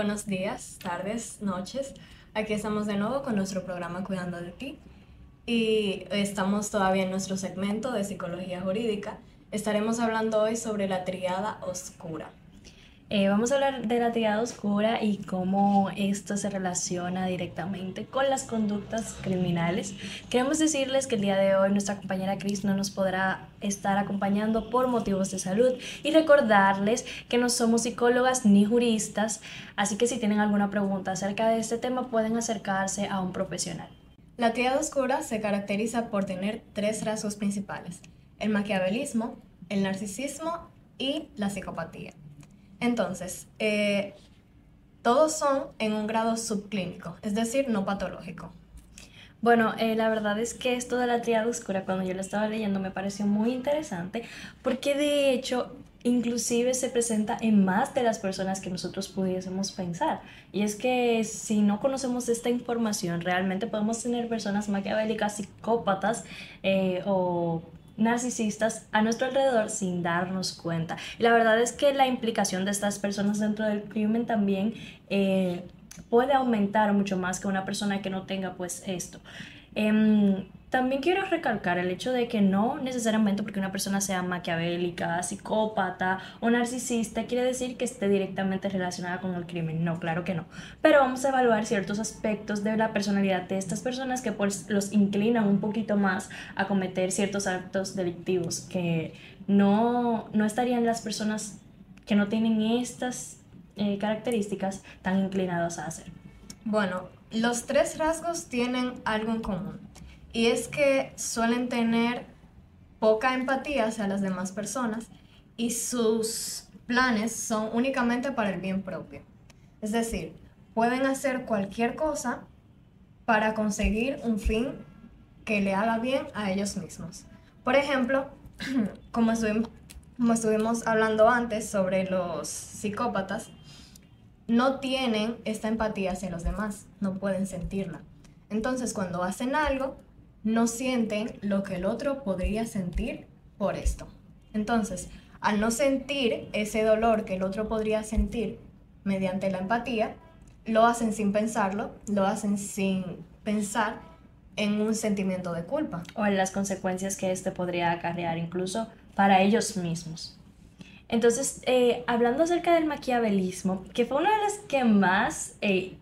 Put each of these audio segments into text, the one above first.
Buenos días, tardes, noches. Aquí estamos de nuevo con nuestro programa Cuidando de ti y estamos todavía en nuestro segmento de psicología jurídica. Estaremos hablando hoy sobre la triada oscura. Eh, vamos a hablar de la triada oscura y cómo esto se relaciona directamente con las conductas criminales. Queremos decirles que el día de hoy nuestra compañera Cris no nos podrá estar acompañando por motivos de salud y recordarles que no somos psicólogas ni juristas, así que si tienen alguna pregunta acerca de este tema pueden acercarse a un profesional. La triada oscura se caracteriza por tener tres rasgos principales, el maquiavelismo, el narcisismo y la psicopatía. Entonces, eh, todos son en un grado subclínico, es decir, no patológico. Bueno, eh, la verdad es que esto de la triada oscura, cuando yo lo estaba leyendo, me pareció muy interesante, porque de hecho, inclusive se presenta en más de las personas que nosotros pudiésemos pensar. Y es que si no conocemos esta información, realmente podemos tener personas maquiavélicas, psicópatas eh, o narcisistas a nuestro alrededor sin darnos cuenta. Y la verdad es que la implicación de estas personas dentro del crimen también eh, puede aumentar mucho más que una persona que no tenga pues esto. Em, también quiero recalcar el hecho de que no necesariamente porque una persona sea maquiavélica, psicópata o narcisista quiere decir que esté directamente relacionada con el crimen. No, claro que no. Pero vamos a evaluar ciertos aspectos de la personalidad de estas personas que pues los inclinan un poquito más a cometer ciertos actos delictivos que no, no estarían las personas que no tienen estas eh, características tan inclinadas a hacer. Bueno, los tres rasgos tienen algo en común y es que suelen tener poca empatía hacia las demás personas y sus planes son únicamente para el bien propio. Es decir, pueden hacer cualquier cosa para conseguir un fin que le haga bien a ellos mismos. Por ejemplo, como estuvimos, hablando antes sobre los psicópatas, no tienen esta empatía hacia los demás, no pueden sentirla. Entonces, cuando hacen algo, no sienten lo que el otro podría sentir por esto. Entonces, al no sentir ese dolor que el otro podría sentir mediante la empatía, lo hacen sin pensarlo, lo hacen sin pensar en un sentimiento de culpa. O en las consecuencias que este podría acarrear incluso para ellos mismos. Entonces, eh, hablando acerca del maquiavelismo, que fue una de las que más eh,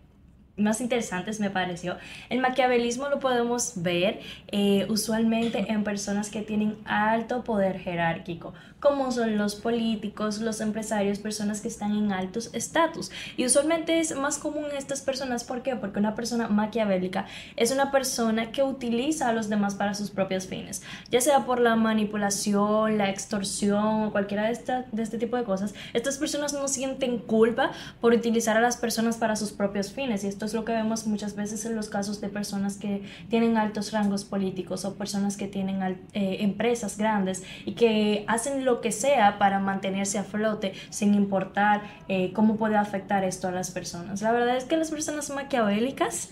más interesantes me pareció. El maquiavelismo lo podemos ver eh, usualmente en personas que tienen alto poder jerárquico, como son los políticos, los empresarios, personas que están en altos estatus. Y usualmente es más común en estas personas, ¿por qué? Porque una persona maquiavélica es una persona que utiliza a los demás para sus propios fines, ya sea por la manipulación, la extorsión o cualquiera de, esta, de este tipo de cosas. Estas personas no sienten culpa por utilizar a las personas para sus propios fines y esto es lo que vemos muchas veces en los casos de personas que tienen altos rangos políticos o personas que tienen eh, empresas grandes y que hacen lo que sea para mantenerse a flote sin importar eh, cómo puede afectar esto a las personas. La verdad es que las personas maquiavélicas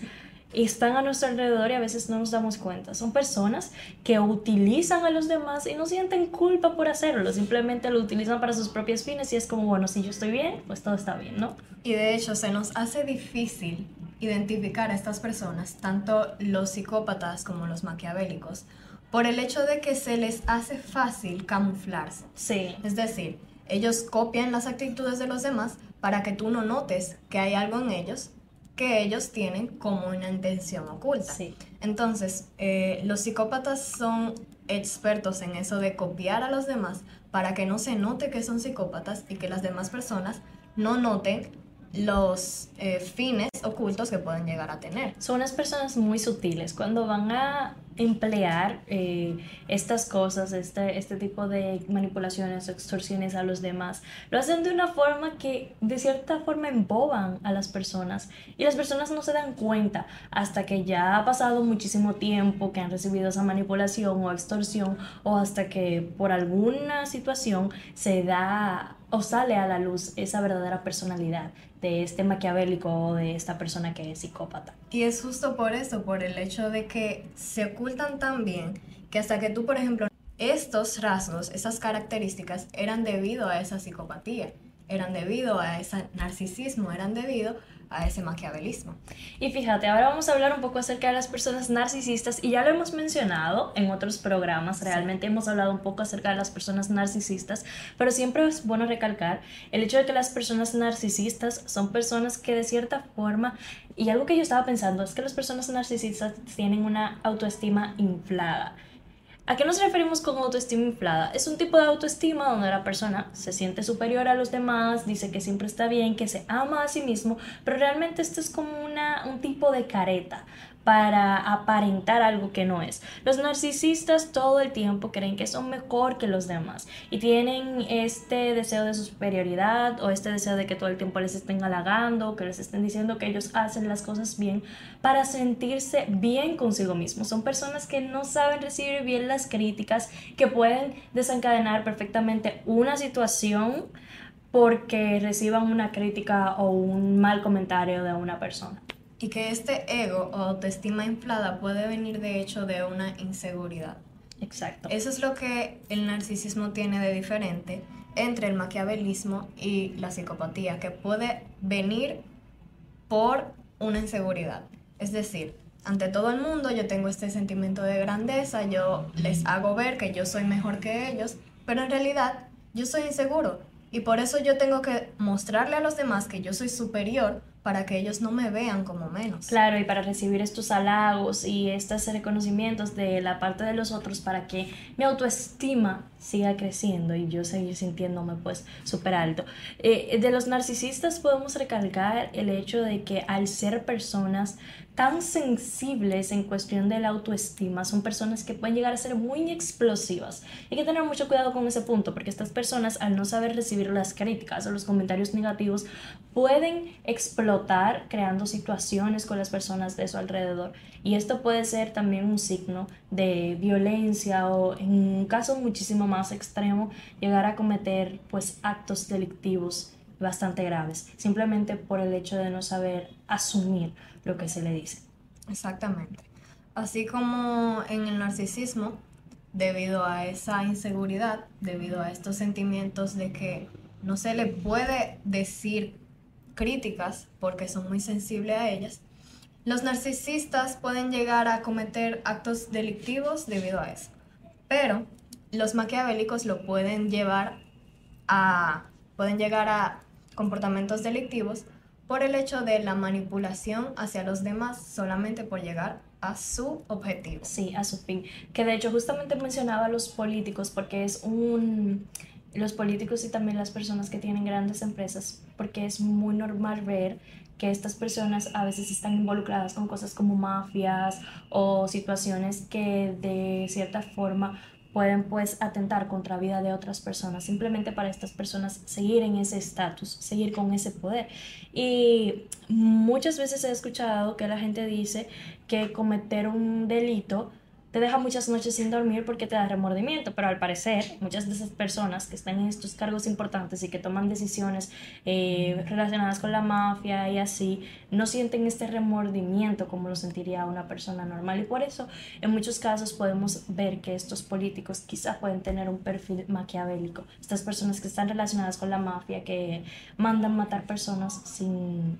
están a nuestro alrededor y a veces no nos damos cuenta. Son personas que utilizan a los demás y no sienten culpa por hacerlo, simplemente lo utilizan para sus propios fines y es como, bueno, si yo estoy bien, pues todo está bien, ¿no? Y de hecho se nos hace difícil identificar a estas personas, tanto los psicópatas como los maquiavélicos, por el hecho de que se les hace fácil camuflarse. Sí. Es decir, ellos copian las actitudes de los demás para que tú no notes que hay algo en ellos que ellos tienen como una intención oculta. Sí. Entonces, eh, los psicópatas son expertos en eso de copiar a los demás para que no se note que son psicópatas y que las demás personas no noten los eh, fines ocultos que pueden llegar a tener. Son unas personas muy sutiles. Cuando van a emplear eh, estas cosas, este, este tipo de manipulaciones o extorsiones a los demás, lo hacen de una forma que de cierta forma emboban a las personas y las personas no se dan cuenta hasta que ya ha pasado muchísimo tiempo que han recibido esa manipulación o extorsión o hasta que por alguna situación se da o sale a la luz esa verdadera personalidad de este maquiavélico o de esta persona que es psicópata. Y es justo por eso, por el hecho de que se ocultan tan bien que hasta que tú, por ejemplo, estos rasgos, esas características eran debido a esa psicopatía. Eran debido a ese narcisismo, eran debido a ese maquiavelismo. Y fíjate, ahora vamos a hablar un poco acerca de las personas narcisistas y ya lo hemos mencionado en otros programas, realmente hemos hablado un poco acerca de las personas narcisistas, pero siempre es bueno recalcar el hecho de que las personas narcisistas son personas que de cierta forma, y algo que yo estaba pensando es que las personas narcisistas tienen una autoestima inflada. ¿A qué nos referimos con autoestima inflada? Es un tipo de autoestima donde la persona se siente superior a los demás, dice que siempre está bien, que se ama a sí mismo, pero realmente esto es como una, un tipo de careta para aparentar algo que no es. Los narcisistas todo el tiempo creen que son mejor que los demás y tienen este deseo de superioridad o este deseo de que todo el tiempo les estén halagando, que les estén diciendo que ellos hacen las cosas bien para sentirse bien consigo mismos. Son personas que no saben recibir bien las críticas, que pueden desencadenar perfectamente una situación porque reciban una crítica o un mal comentario de una persona y que este ego o autoestima inflada puede venir de hecho de una inseguridad. Exacto. Eso es lo que el narcisismo tiene de diferente entre el maquiavelismo y la psicopatía, que puede venir por una inseguridad. Es decir, ante todo el mundo yo tengo este sentimiento de grandeza, yo les hago ver que yo soy mejor que ellos, pero en realidad yo soy inseguro y por eso yo tengo que mostrarle a los demás que yo soy superior para que ellos no me vean como menos. Claro, y para recibir estos halagos y estos reconocimientos de la parte de los otros para que mi autoestima siga creciendo y yo seguir sintiéndome pues súper alto. Eh, de los narcisistas podemos recalcar el hecho de que al ser personas tan sensibles en cuestión de la autoestima, son personas que pueden llegar a ser muy explosivas. Hay que tener mucho cuidado con ese punto, porque estas personas, al no saber recibir las críticas o los comentarios negativos, pueden explotar creando situaciones con las personas de su alrededor. Y esto puede ser también un signo de violencia o, en un caso muchísimo más extremo, llegar a cometer pues actos delictivos bastante graves, simplemente por el hecho de no saber asumir lo que se le dice. Exactamente. Así como en el narcisismo, debido a esa inseguridad, debido a estos sentimientos de que no se le puede decir críticas porque son muy sensibles a ellas, los narcisistas pueden llegar a cometer actos delictivos debido a eso. Pero los maquiavélicos lo pueden llevar a pueden llegar a comportamientos delictivos por el hecho de la manipulación hacia los demás solamente por llegar a su objetivo. Sí, a su fin. Que de hecho justamente mencionaba a los políticos porque es un... Los políticos y también las personas que tienen grandes empresas, porque es muy normal ver que estas personas a veces están involucradas con cosas como mafias o situaciones que de cierta forma pueden pues atentar contra la vida de otras personas, simplemente para estas personas seguir en ese estatus, seguir con ese poder. Y muchas veces he escuchado que la gente dice que cometer un delito te deja muchas noches sin dormir porque te da remordimiento, pero al parecer muchas de esas personas que están en estos cargos importantes y que toman decisiones eh, relacionadas con la mafia y así, no sienten este remordimiento como lo sentiría una persona normal. Y por eso en muchos casos podemos ver que estos políticos quizás pueden tener un perfil maquiavélico, estas personas que están relacionadas con la mafia, que mandan matar personas sin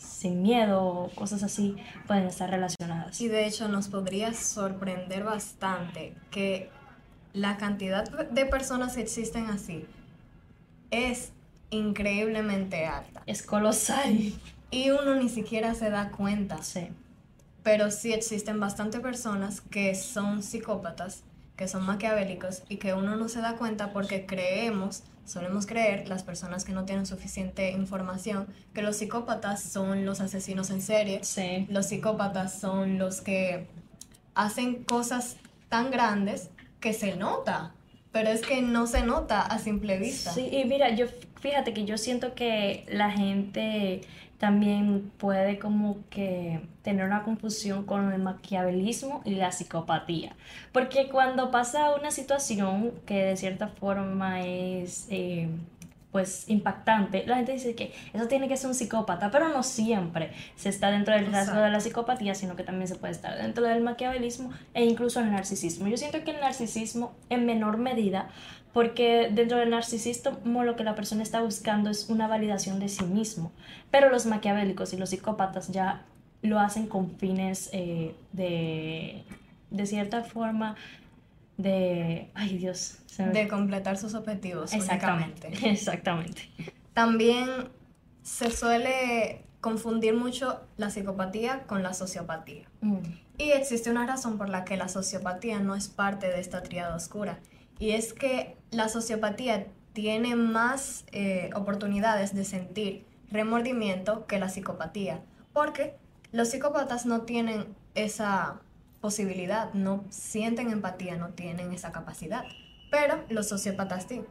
sin miedo o cosas así pueden estar relacionadas. Y de hecho nos podría sorprender bastante que la cantidad de personas que existen así es increíblemente alta. Es colosal. Y uno ni siquiera se da cuenta. Sí. Pero sí existen bastante personas que son psicópatas, que son maquiavélicos y que uno no se da cuenta porque creemos solemos creer, las personas que no tienen suficiente información, que los psicópatas son los asesinos en serie. Sí. Los psicópatas son los que hacen cosas tan grandes que se nota, pero es que no se nota a simple vista. Sí, y mira, yo fíjate que yo siento que la gente también puede como que tener una confusión con el maquiavelismo y la psicopatía. Porque cuando pasa una situación que de cierta forma es, eh, pues impactante, la gente dice que eso tiene que ser un psicópata, pero no siempre se está dentro del rasgo de la psicopatía, sino que también se puede estar dentro del maquiavelismo e incluso el narcisismo. Yo siento que el narcisismo en menor medida, porque dentro del narcisismo lo que la persona está buscando es una validación de sí mismo, pero los maquiavélicos y los psicópatas ya lo hacen con fines eh, de, de cierta forma de, ay Dios, de completar sus objetivos. Exactamente. Exactamente. También se suele confundir mucho la psicopatía con la sociopatía. Mm. Y existe una razón por la que la sociopatía no es parte de esta triada oscura. Y es que la sociopatía tiene más eh, oportunidades de sentir remordimiento que la psicopatía. Porque los psicópatas no tienen esa posibilidad, no sienten empatía, no tienen esa capacidad. Pero los sociópatas sí.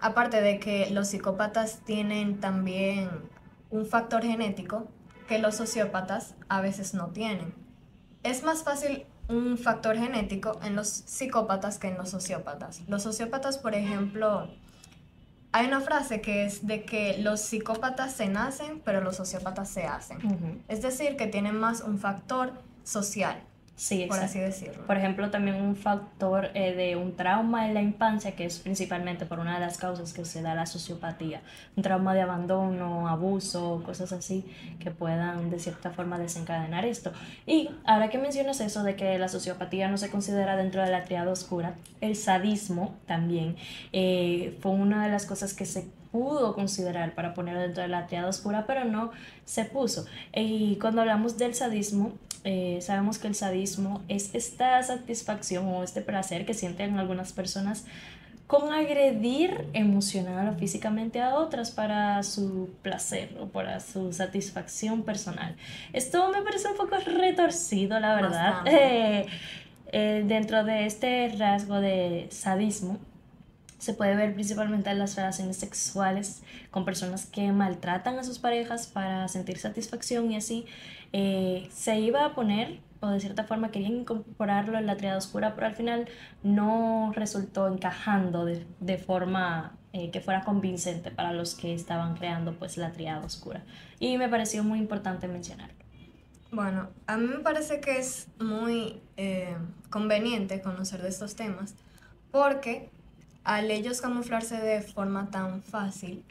Aparte de que los psicópatas tienen también un factor genético que los sociópatas a veces no tienen. Es más fácil un factor genético en los psicópatas que en los sociópatas. Los sociópatas, por ejemplo, hay una frase que es de que los psicópatas se nacen, pero los sociópatas se hacen. Es decir, que tienen más un factor social. Sí, por así decirlo. Por ejemplo, también un factor eh, de un trauma en la infancia, que es principalmente por una de las causas que se da la sociopatía. Un trauma de abandono, abuso, cosas así que puedan de cierta forma desencadenar esto. Y ahora que mencionas eso de que la sociopatía no se considera dentro de la triada oscura, el sadismo también eh, fue una de las cosas que se pudo considerar para poner dentro de la triada oscura, pero no se puso. Y cuando hablamos del sadismo, eh, sabemos que el sadismo es esta satisfacción o este placer que sienten algunas personas con agredir emocional o físicamente a otras para su placer o para su satisfacción personal. Esto me parece un poco retorcido, la verdad, eh, eh, dentro de este rasgo de sadismo se puede ver principalmente en las relaciones sexuales con personas que maltratan a sus parejas para sentir satisfacción y así eh, se iba a poner o de cierta forma querían incorporarlo en la triada oscura, pero al final no resultó encajando de, de forma eh, que fuera convincente para los que estaban creando pues la triada oscura. Y me pareció muy importante mencionarlo. Bueno, a mí me parece que es muy eh, conveniente conocer de estos temas porque al ellos camuflarse de forma tan fácil,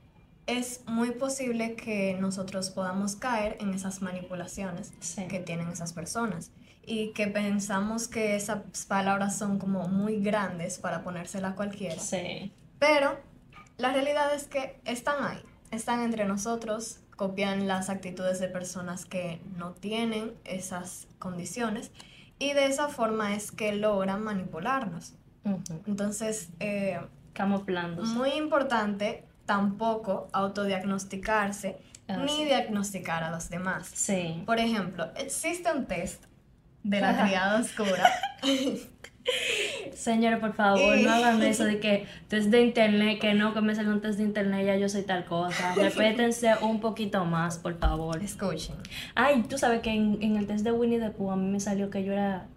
es muy posible que nosotros podamos caer en esas manipulaciones que tienen esas personas y que pensamos que esas palabras son como muy grandes para ponérsela a cualquiera. Sí. Pero la realidad es que están ahí, están entre nosotros, copian las actitudes de personas que no tienen esas condiciones y de esa forma es que logran manipularnos. Entonces, eh, Muy importante tampoco autodiagnosticarse ah, ni diagnosticar a los demás. Sí. Por ejemplo, existe un test de la triada oscura. Señora, por favor, no hagan eso de que test de internet, que no, que me sale un test de internet, ya yo soy tal cosa. Repétense un poquito más, por favor. Escuchen. Ay, tú sabes que en, en el test de Winnie the Pooh a mí me salió que yo era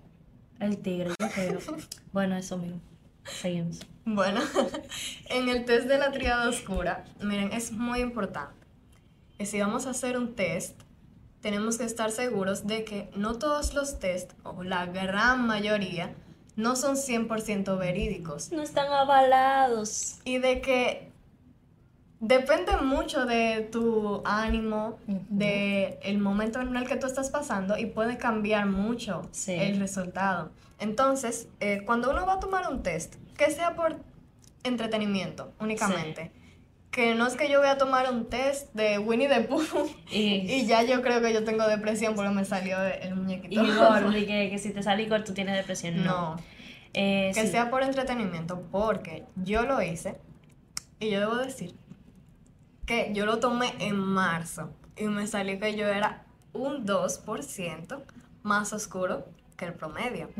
el tigre, yo creo. bueno, eso mismo. Seguimos. Bueno, en el test de la triada oscura, miren, es muy importante que si vamos a hacer un test, tenemos que estar seguros de que no todos los test, o la gran mayoría, no son 100% verídicos. No están avalados. Y de que depende mucho de tu ánimo, de el momento en el que tú estás pasando y puede cambiar mucho el resultado. Entonces, eh, cuando uno va a tomar un test, que sea por entretenimiento únicamente. Que no es que yo voy a tomar un test de Winnie the Pooh y, ya yo creo que yo tengo depresión porque me salió el muñequito. Igor, y que, que, si te sale Igor tú tienes depresión. No. Eh, que sea por entretenimiento porque yo lo hice y yo debo decir que yo lo tomé en marzo y me salió que yo era un 2% más oscuro que el promedio.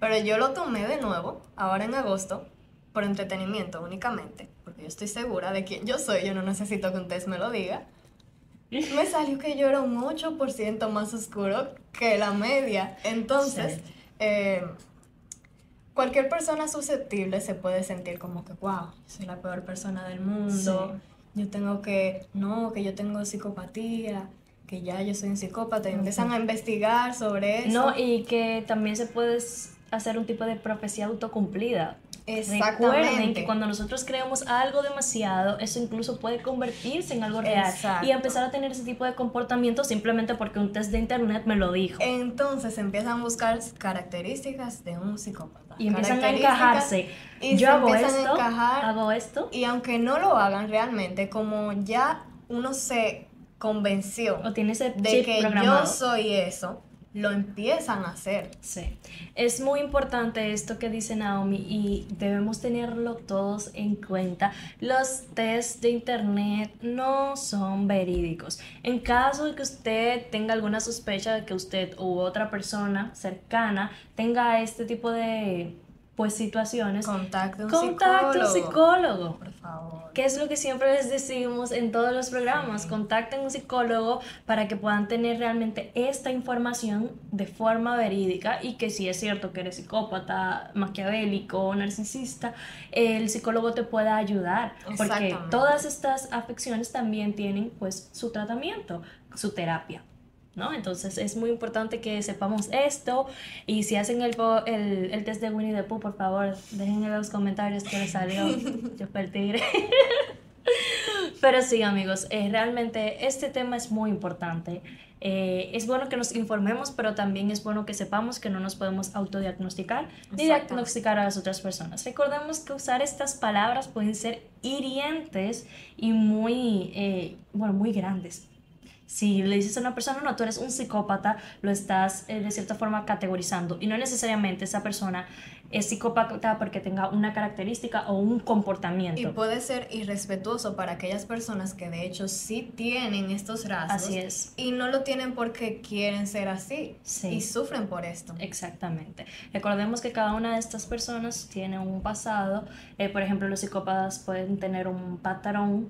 Pero yo lo tomé de nuevo, ahora en agosto, por entretenimiento únicamente, porque yo estoy segura de quién yo soy, yo no necesito que un test me lo diga. Me salió que yo era un 8% más oscuro que la media. Entonces, eh, cualquier persona susceptible se puede sentir como que, wow, soy la peor persona del mundo. Yo tengo que, no, que yo tengo psicopatía, que ya yo soy un psicópata, y empiezan a investigar sobre eso. No, y que también se puede hacer un tipo de profecía autocumplida. Exactamente. Recuerden que cuando nosotros creemos algo demasiado, eso incluso puede convertirse en algo real Exacto. y empezar a tener ese tipo de comportamiento simplemente porque un test de internet me lo dijo. Entonces empiezan a buscar características de un psicópata. y empiezan a encajarse. y Yo hago empiezan a esto, encajar, hago esto. Y aunque no lo hagan realmente, como ya uno se convenció O tiene ese de que programado. yo soy eso, lo empiezan a hacer. Sí, es muy importante esto que dice Naomi y debemos tenerlo todos en cuenta. Los tests de internet no son verídicos. En caso de que usted tenga alguna sospecha de que usted u otra persona cercana tenga este tipo de pues situaciones, Contacte a un un psicólogo. psicólogo. Por favor. ¿Qué es lo que siempre les decimos en todos los programas? Contacten a un psicólogo para que puedan tener realmente esta información de forma verídica y que si es cierto que eres psicópata, maquiavélico, narcisista, el psicólogo te pueda ayudar. Porque todas estas afecciones también tienen pues su tratamiento, su terapia. ¿No? Entonces es muy importante que sepamos esto y si hacen el, el, el test de Winnie the Pooh, por favor, dejen en los comentarios que les salió. Yo tigre. Pero sí, amigos, eh, realmente este tema es muy importante. Eh, es bueno que nos informemos, pero también es bueno que sepamos que no nos podemos autodiagnosticar ni diagnosticar a las otras personas. Recordemos que usar estas palabras pueden ser hirientes y muy, eh, bueno, muy grandes. Si le dices a una persona, no, tú eres un psicópata, lo estás eh, de cierta forma categorizando. Y no necesariamente esa persona es psicópata porque tenga una característica o un comportamiento. Y puede ser irrespetuoso para aquellas personas que de hecho sí tienen estos rasgos. Así es. Y no lo tienen porque quieren ser así. Sí. Y sufren por esto. Exactamente. Recordemos que cada una de estas personas tiene un pasado. Eh, por ejemplo, los psicópatas pueden tener un patrón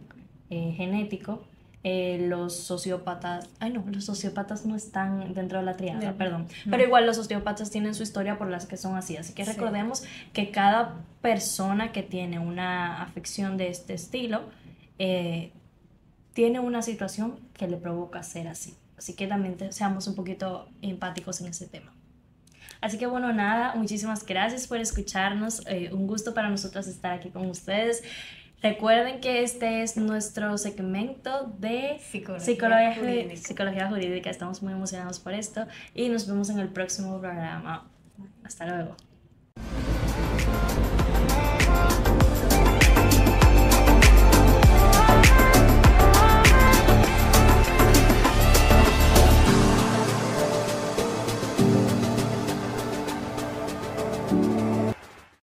eh, genético. Eh, los sociópatas, ay no, los sociópatas no están dentro de la triada, perdón. Pero igual los sociópatas tienen su historia por las que son así. Así que Sí. recordemos que cada persona que tiene una afección de este estilo eh, tiene una situación que le provoca ser así. Así que también seamos un poquito empáticos en ese tema. Así que bueno, nada, muchísimas gracias por escucharnos. eh, un gusto para nosotros estar aquí con ustedes. Recuerden que este es nuestro segmento de Psicología psicología, jurídica. psicología jurídica. Estamos muy emocionados por esto y nos vemos en el próximo programa. Hasta luego.